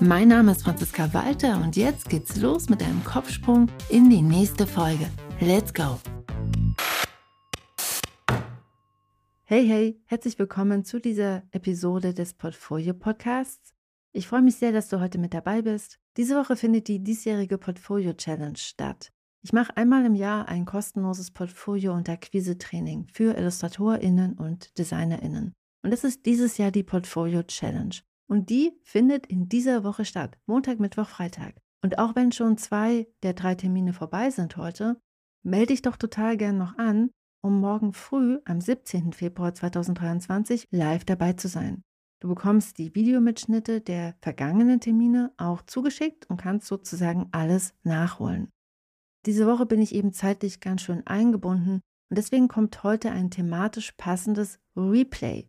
Mein Name ist Franziska Walter und jetzt geht's los mit einem Kopfsprung in die nächste Folge. Let's go! Hey, hey, herzlich willkommen zu dieser Episode des Portfolio Podcasts. Ich freue mich sehr, dass du heute mit dabei bist. Diese Woche findet die diesjährige Portfolio Challenge statt. Ich mache einmal im Jahr ein kostenloses Portfolio- und Akquise-Training für IllustratorInnen und DesignerInnen. Und das ist dieses Jahr die Portfolio Challenge. Und die findet in dieser Woche statt. Montag, Mittwoch, Freitag. Und auch wenn schon zwei der drei Termine vorbei sind heute, melde dich doch total gern noch an, um morgen früh am 17. Februar 2023 live dabei zu sein. Du bekommst die Videomitschnitte der vergangenen Termine auch zugeschickt und kannst sozusagen alles nachholen. Diese Woche bin ich eben zeitlich ganz schön eingebunden und deswegen kommt heute ein thematisch passendes Replay.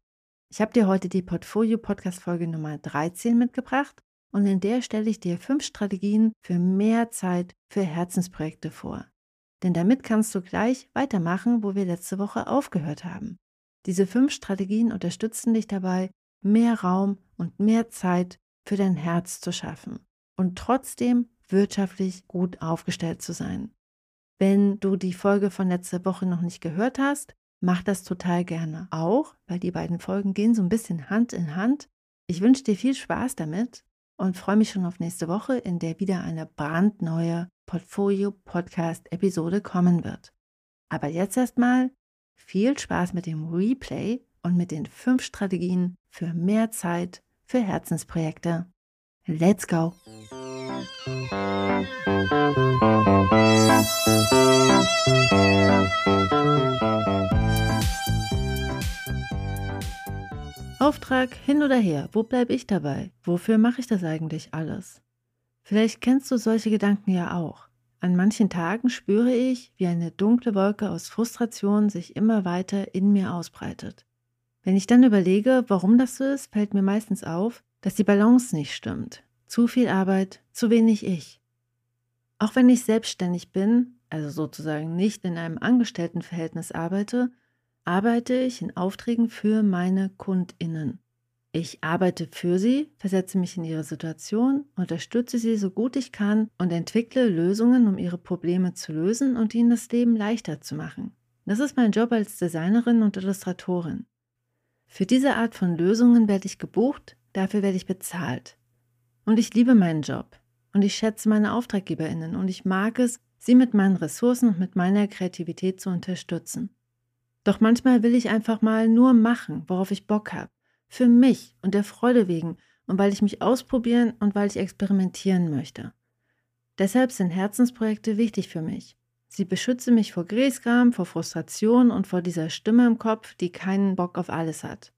Ich habe dir heute die Portfolio-Podcast-Folge Nummer 13 mitgebracht und in der stelle ich dir fünf Strategien für mehr Zeit für Herzensprojekte vor. Denn damit kannst du gleich weitermachen, wo wir letzte Woche aufgehört haben. Diese fünf Strategien unterstützen dich dabei, mehr Raum und mehr Zeit für dein Herz zu schaffen und trotzdem wirtschaftlich gut aufgestellt zu sein. Wenn du die Folge von letzter Woche noch nicht gehört hast, mach das total gerne auch, weil die beiden Folgen gehen so ein bisschen Hand in Hand. Ich wünsche dir viel Spaß damit und freue mich schon auf nächste Woche, in der wieder eine brandneue Portfolio-Podcast-Episode kommen wird. Aber jetzt erstmal viel Spaß mit dem Replay und mit den fünf Strategien für mehr Zeit für Herzensprojekte. Let's go! Auftrag hin oder her, wo bleibe ich dabei? Wofür mache ich das eigentlich alles? Vielleicht kennst du solche Gedanken ja auch. An manchen Tagen spüre ich, wie eine dunkle Wolke aus Frustration sich immer weiter in mir ausbreitet. Wenn ich dann überlege, warum das so ist, fällt mir meistens auf, dass die Balance nicht stimmt. Zu viel Arbeit, zu wenig ich. Auch wenn ich selbstständig bin, also sozusagen nicht in einem Angestelltenverhältnis arbeite, arbeite ich in Aufträgen für meine Kundinnen. Ich arbeite für sie, versetze mich in ihre Situation, unterstütze sie so gut ich kann und entwickle Lösungen, um ihre Probleme zu lösen und ihnen das Leben leichter zu machen. Das ist mein Job als Designerin und Illustratorin. Für diese Art von Lösungen werde ich gebucht, dafür werde ich bezahlt. Und ich liebe meinen Job und ich schätze meine Auftraggeberinnen und ich mag es, sie mit meinen Ressourcen und mit meiner Kreativität zu unterstützen. Doch manchmal will ich einfach mal nur machen, worauf ich Bock habe für mich und der Freude wegen und weil ich mich ausprobieren und weil ich experimentieren möchte. Deshalb sind Herzensprojekte wichtig für mich. Sie beschützen mich vor Griesgram, vor Frustration und vor dieser Stimme im Kopf, die keinen Bock auf alles hat.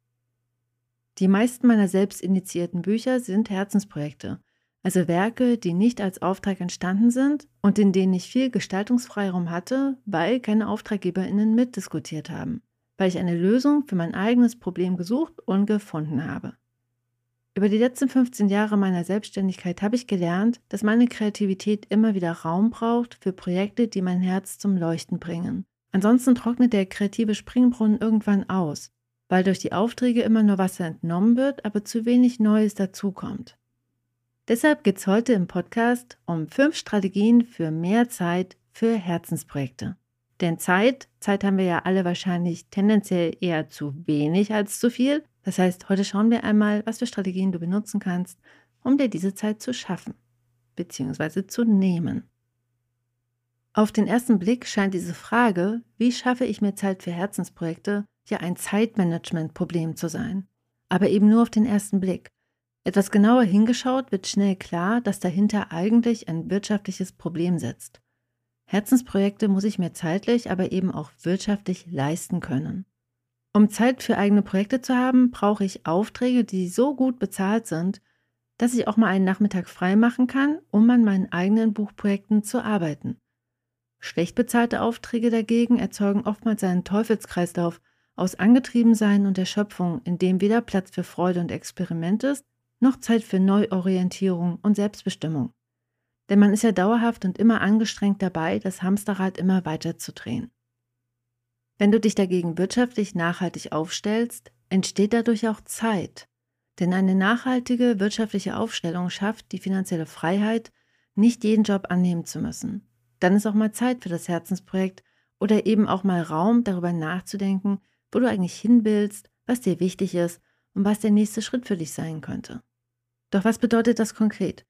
Die meisten meiner selbst initiierten Bücher sind Herzensprojekte, also Werke, die nicht als Auftrag entstanden sind und in denen ich viel Gestaltungsfreiraum hatte, weil keine Auftraggeberinnen mitdiskutiert haben weil ich eine Lösung für mein eigenes Problem gesucht und gefunden habe. Über die letzten 15 Jahre meiner Selbstständigkeit habe ich gelernt, dass meine Kreativität immer wieder Raum braucht für Projekte, die mein Herz zum Leuchten bringen. Ansonsten trocknet der kreative Springbrunnen irgendwann aus, weil durch die Aufträge immer nur Wasser entnommen wird, aber zu wenig Neues dazukommt. Deshalb geht es heute im Podcast um fünf Strategien für mehr Zeit für Herzensprojekte. Denn Zeit, Zeit haben wir ja alle wahrscheinlich tendenziell eher zu wenig als zu viel. Das heißt, heute schauen wir einmal, was für Strategien du benutzen kannst, um dir diese Zeit zu schaffen bzw. zu nehmen. Auf den ersten Blick scheint diese Frage, wie schaffe ich mir Zeit für Herzensprojekte, ja ein Zeitmanagement-Problem zu sein. Aber eben nur auf den ersten Blick. Etwas genauer hingeschaut wird schnell klar, dass dahinter eigentlich ein wirtschaftliches Problem sitzt. Herzensprojekte muss ich mir zeitlich, aber eben auch wirtschaftlich leisten können. Um Zeit für eigene Projekte zu haben, brauche ich Aufträge, die so gut bezahlt sind, dass ich auch mal einen Nachmittag frei machen kann, um an meinen eigenen Buchprojekten zu arbeiten. Schlecht bezahlte Aufträge dagegen erzeugen oftmals einen Teufelskreislauf aus Angetriebensein und Erschöpfung, in dem weder Platz für Freude und Experiment ist, noch Zeit für Neuorientierung und Selbstbestimmung. Denn man ist ja dauerhaft und immer angestrengt dabei, das Hamsterrad immer weiter zu drehen. Wenn du dich dagegen wirtschaftlich nachhaltig aufstellst, entsteht dadurch auch Zeit. Denn eine nachhaltige wirtschaftliche Aufstellung schafft die finanzielle Freiheit, nicht jeden Job annehmen zu müssen. Dann ist auch mal Zeit für das Herzensprojekt oder eben auch mal Raum, darüber nachzudenken, wo du eigentlich hin willst, was dir wichtig ist und was der nächste Schritt für dich sein könnte. Doch was bedeutet das konkret?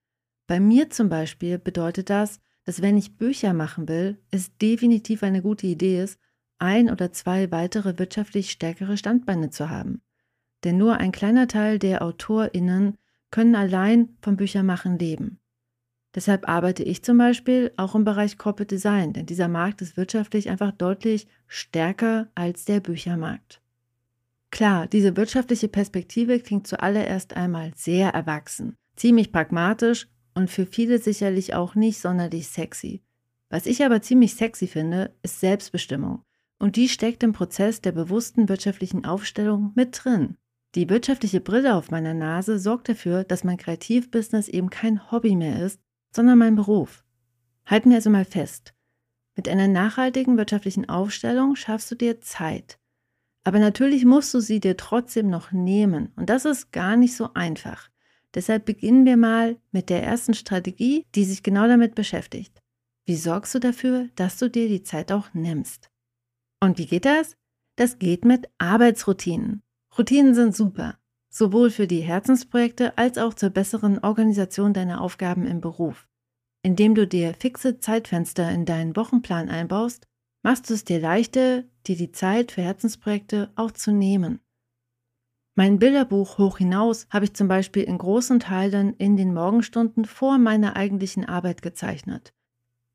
Bei mir zum Beispiel bedeutet das, dass wenn ich Bücher machen will, es definitiv eine gute Idee ist, ein oder zwei weitere wirtschaftlich stärkere Standbeine zu haben. Denn nur ein kleiner Teil der AutorInnen können allein vom Büchermachen leben. Deshalb arbeite ich zum Beispiel auch im Bereich Corporate Design, denn dieser Markt ist wirtschaftlich einfach deutlich stärker als der Büchermarkt. Klar, diese wirtschaftliche Perspektive klingt zuallererst einmal sehr erwachsen, ziemlich pragmatisch und für viele sicherlich auch nicht sonderlich sexy. Was ich aber ziemlich sexy finde, ist Selbstbestimmung. Und die steckt im Prozess der bewussten wirtschaftlichen Aufstellung mit drin. Die wirtschaftliche Brille auf meiner Nase sorgt dafür, dass mein Kreativbusiness eben kein Hobby mehr ist, sondern mein Beruf. Halten wir also mal fest. Mit einer nachhaltigen wirtschaftlichen Aufstellung schaffst du dir Zeit. Aber natürlich musst du sie dir trotzdem noch nehmen. Und das ist gar nicht so einfach. Deshalb beginnen wir mal mit der ersten Strategie, die sich genau damit beschäftigt. Wie sorgst du dafür, dass du dir die Zeit auch nimmst? Und wie geht das? Das geht mit Arbeitsroutinen. Routinen sind super, sowohl für die Herzensprojekte als auch zur besseren Organisation deiner Aufgaben im Beruf. Indem du dir fixe Zeitfenster in deinen Wochenplan einbaust, machst du es dir leichter, dir die Zeit für Herzensprojekte auch zu nehmen. Mein Bilderbuch Hoch hinaus habe ich zum Beispiel in großen Teilen in den Morgenstunden vor meiner eigentlichen Arbeit gezeichnet.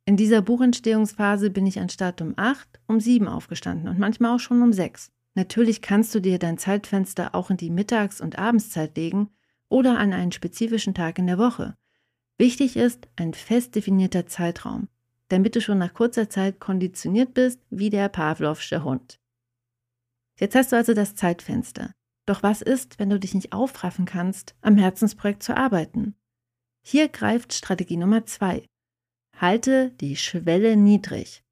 In dieser Buchentstehungsphase bin ich anstatt um 8 um 7 aufgestanden und manchmal auch schon um 6. Natürlich kannst du dir dein Zeitfenster auch in die Mittags- und Abendszeit legen oder an einen spezifischen Tag in der Woche. Wichtig ist ein fest definierter Zeitraum, damit du schon nach kurzer Zeit konditioniert bist wie der Pavlovsche Hund. Jetzt hast du also das Zeitfenster. Doch was ist, wenn du dich nicht aufraffen kannst, am Herzensprojekt zu arbeiten? Hier greift Strategie Nummer 2. Halte die Schwelle niedrig.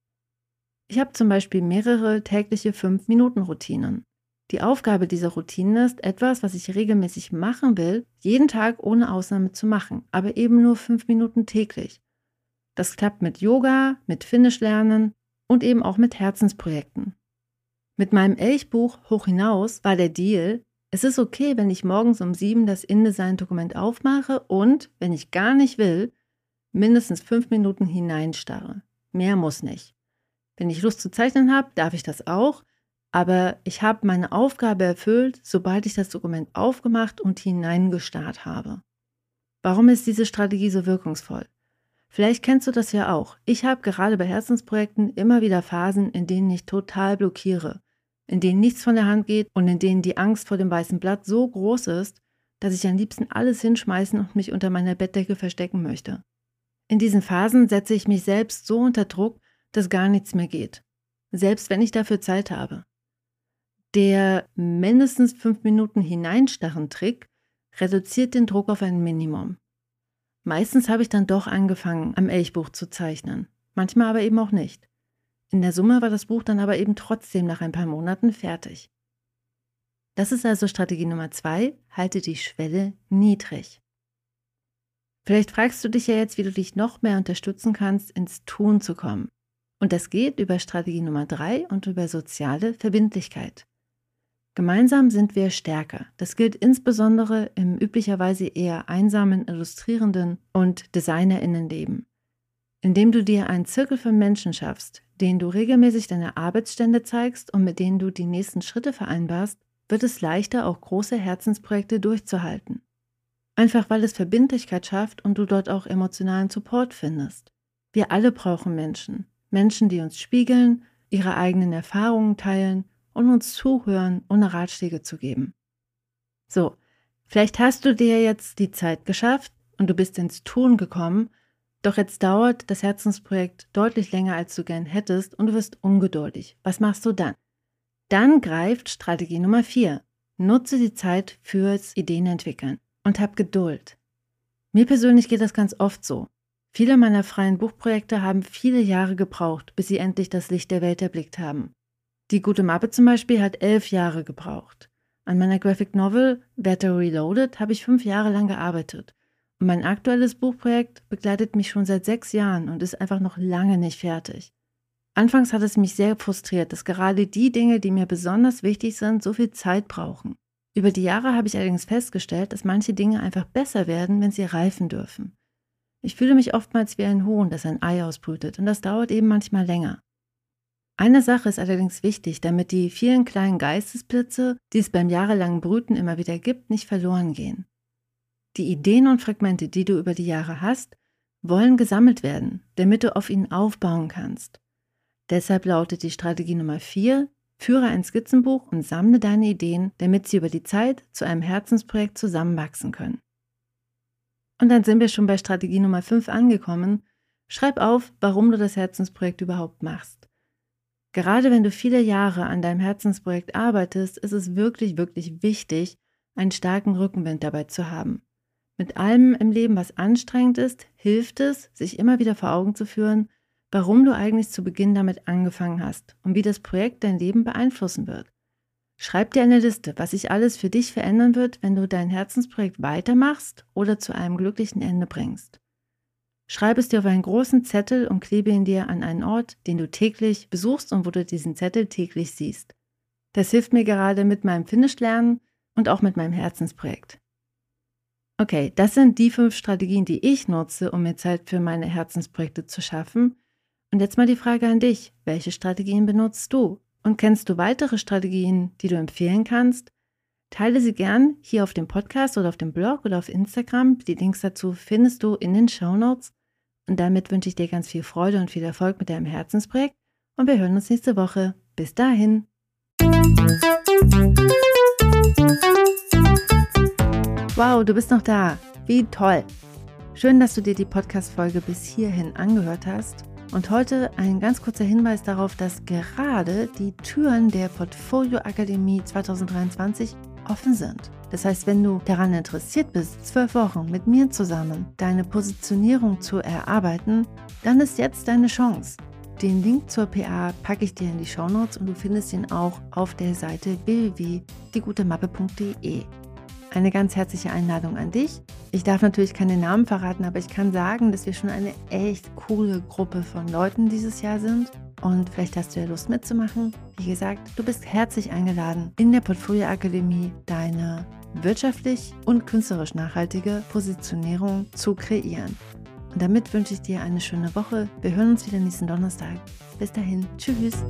Ich habe zum Beispiel mehrere tägliche 5-Minuten-Routinen. Die Aufgabe dieser Routinen ist, etwas, was ich regelmäßig machen will, jeden Tag ohne Ausnahme zu machen, aber eben nur 5 Minuten täglich. Das klappt mit Yoga, mit Finnisch lernen und eben auch mit Herzensprojekten. Mit meinem Elchbuch Hoch hinaus war der Deal, es ist okay, wenn ich morgens um sieben das InDesign-Dokument aufmache und, wenn ich gar nicht will, mindestens fünf Minuten hineinstarre. Mehr muss nicht. Wenn ich Lust zu zeichnen habe, darf ich das auch, aber ich habe meine Aufgabe erfüllt, sobald ich das Dokument aufgemacht und hineingestarrt habe. Warum ist diese Strategie so wirkungsvoll? Vielleicht kennst du das ja auch. Ich habe gerade bei Herzensprojekten immer wieder Phasen, in denen ich total blockiere, in denen nichts von der Hand geht und in denen die Angst vor dem weißen Blatt so groß ist, dass ich am liebsten alles hinschmeißen und mich unter meiner Bettdecke verstecken möchte. In diesen Phasen setze ich mich selbst so unter Druck, dass gar nichts mehr geht. Selbst wenn ich dafür Zeit habe. Der mindestens fünf Minuten hineinstarren Trick reduziert den Druck auf ein Minimum. Meistens habe ich dann doch angefangen, am Elchbuch zu zeichnen. Manchmal aber eben auch nicht. In der Summe war das Buch dann aber eben trotzdem nach ein paar Monaten fertig. Das ist also Strategie Nummer zwei, halte die Schwelle niedrig. Vielleicht fragst du dich ja jetzt, wie du dich noch mehr unterstützen kannst, ins Tun zu kommen. Und das geht über Strategie Nummer drei und über soziale Verbindlichkeit. Gemeinsam sind wir stärker. Das gilt insbesondere im üblicherweise eher einsamen Illustrierenden und Designerinnenleben. Indem du dir einen Zirkel von Menschen schaffst, denen du regelmäßig deine Arbeitsstände zeigst und mit denen du die nächsten Schritte vereinbarst, wird es leichter, auch große Herzensprojekte durchzuhalten. Einfach weil es Verbindlichkeit schafft und du dort auch emotionalen Support findest. Wir alle brauchen Menschen. Menschen, die uns spiegeln, ihre eigenen Erfahrungen teilen und uns zuhören, ohne Ratschläge zu geben. So, vielleicht hast du dir jetzt die Zeit geschafft und du bist ins Tun gekommen, Doch jetzt dauert das Herzensprojekt deutlich länger, als du gern hättest und du wirst ungeduldig. Was machst du dann? Dann greift Strategie Nummer 4. Nutze die Zeit fürs Ideenentwickeln und hab Geduld. Mir persönlich geht das ganz oft so. Viele meiner freien Buchprojekte haben viele Jahre gebraucht, bis sie endlich das Licht der Welt erblickt haben. Die gute Mappe zum Beispiel hat elf Jahre gebraucht. An meiner Graphic Novel Better Reloaded habe ich fünf Jahre lang gearbeitet. Und mein aktuelles Buchprojekt begleitet mich schon seit sechs Jahren und ist einfach noch lange nicht fertig. Anfangs hat es mich sehr frustriert, dass gerade die Dinge, die mir besonders wichtig sind, so viel Zeit brauchen. Über die Jahre habe ich allerdings festgestellt, dass manche Dinge einfach besser werden, wenn sie reifen dürfen. Ich fühle mich oftmals wie ein Huhn, das ein Ei ausbrütet, und das dauert eben manchmal länger. Eine Sache ist allerdings wichtig, damit die vielen kleinen Geistesblitze, die es beim jahrelangen Brüten immer wieder gibt, nicht verloren gehen. Die Ideen und Fragmente, die du über die Jahre hast, wollen gesammelt werden, damit du auf ihnen aufbauen kannst. Deshalb lautet die Strategie Nummer 4, führe ein Skizzenbuch und sammle deine Ideen, damit sie über die Zeit zu einem Herzensprojekt zusammenwachsen können. Und dann sind wir schon bei Strategie Nummer 5 angekommen. Schreib auf, warum du das Herzensprojekt überhaupt machst. Gerade wenn du viele Jahre an deinem Herzensprojekt arbeitest, ist es wirklich, wirklich wichtig, einen starken Rückenwind dabei zu haben. Mit allem im Leben, was anstrengend ist, hilft es, sich immer wieder vor Augen zu führen, warum du eigentlich zu Beginn damit angefangen hast und wie das Projekt dein Leben beeinflussen wird. Schreib dir eine Liste, was sich alles für dich verändern wird, wenn du dein Herzensprojekt weitermachst oder zu einem glücklichen Ende bringst. Schreib es dir auf einen großen Zettel und klebe ihn dir an einen Ort, den du täglich besuchst und wo du diesen Zettel täglich siehst. Das hilft mir gerade mit meinem Finnisch-Lernen und auch mit meinem Herzensprojekt. Okay, das sind die fünf Strategien, die ich nutze, um mir Zeit für meine Herzensprojekte zu schaffen. Und jetzt mal die Frage an dich. Welche Strategien benutzt du? Und kennst du weitere Strategien, die du empfehlen kannst? Teile sie gern hier auf dem Podcast oder auf dem Blog oder auf Instagram. Die Links dazu findest du in den Show Notes. Und damit wünsche ich dir ganz viel Freude und viel Erfolg mit deinem Herzensprojekt. Und wir hören uns nächste Woche. Bis dahin. Wow, du bist noch da. Wie toll. Schön, dass du dir die Podcast-Folge bis hierhin angehört hast. Und heute ein ganz kurzer Hinweis darauf, dass gerade die Türen der Portfolio Akademie 2023 offen sind. Das heißt, wenn du daran interessiert bist, zwölf Wochen mit mir zusammen deine Positionierung zu erarbeiten, dann ist jetzt deine Chance. Den Link zur PA packe ich dir in die Show Notes und du findest ihn auch auf der Seite www.diegutemappe.de eine ganz herzliche Einladung an dich. Ich darf natürlich keine Namen verraten, aber ich kann sagen, dass wir schon eine echt coole Gruppe von Leuten dieses Jahr sind. Und vielleicht hast du ja Lust mitzumachen. Wie gesagt, du bist herzlich eingeladen, in der Portfolio Akademie deine wirtschaftlich und künstlerisch nachhaltige Positionierung zu kreieren. Und damit wünsche ich dir eine schöne Woche. Wir hören uns wieder nächsten Donnerstag. Bis dahin, tschüss.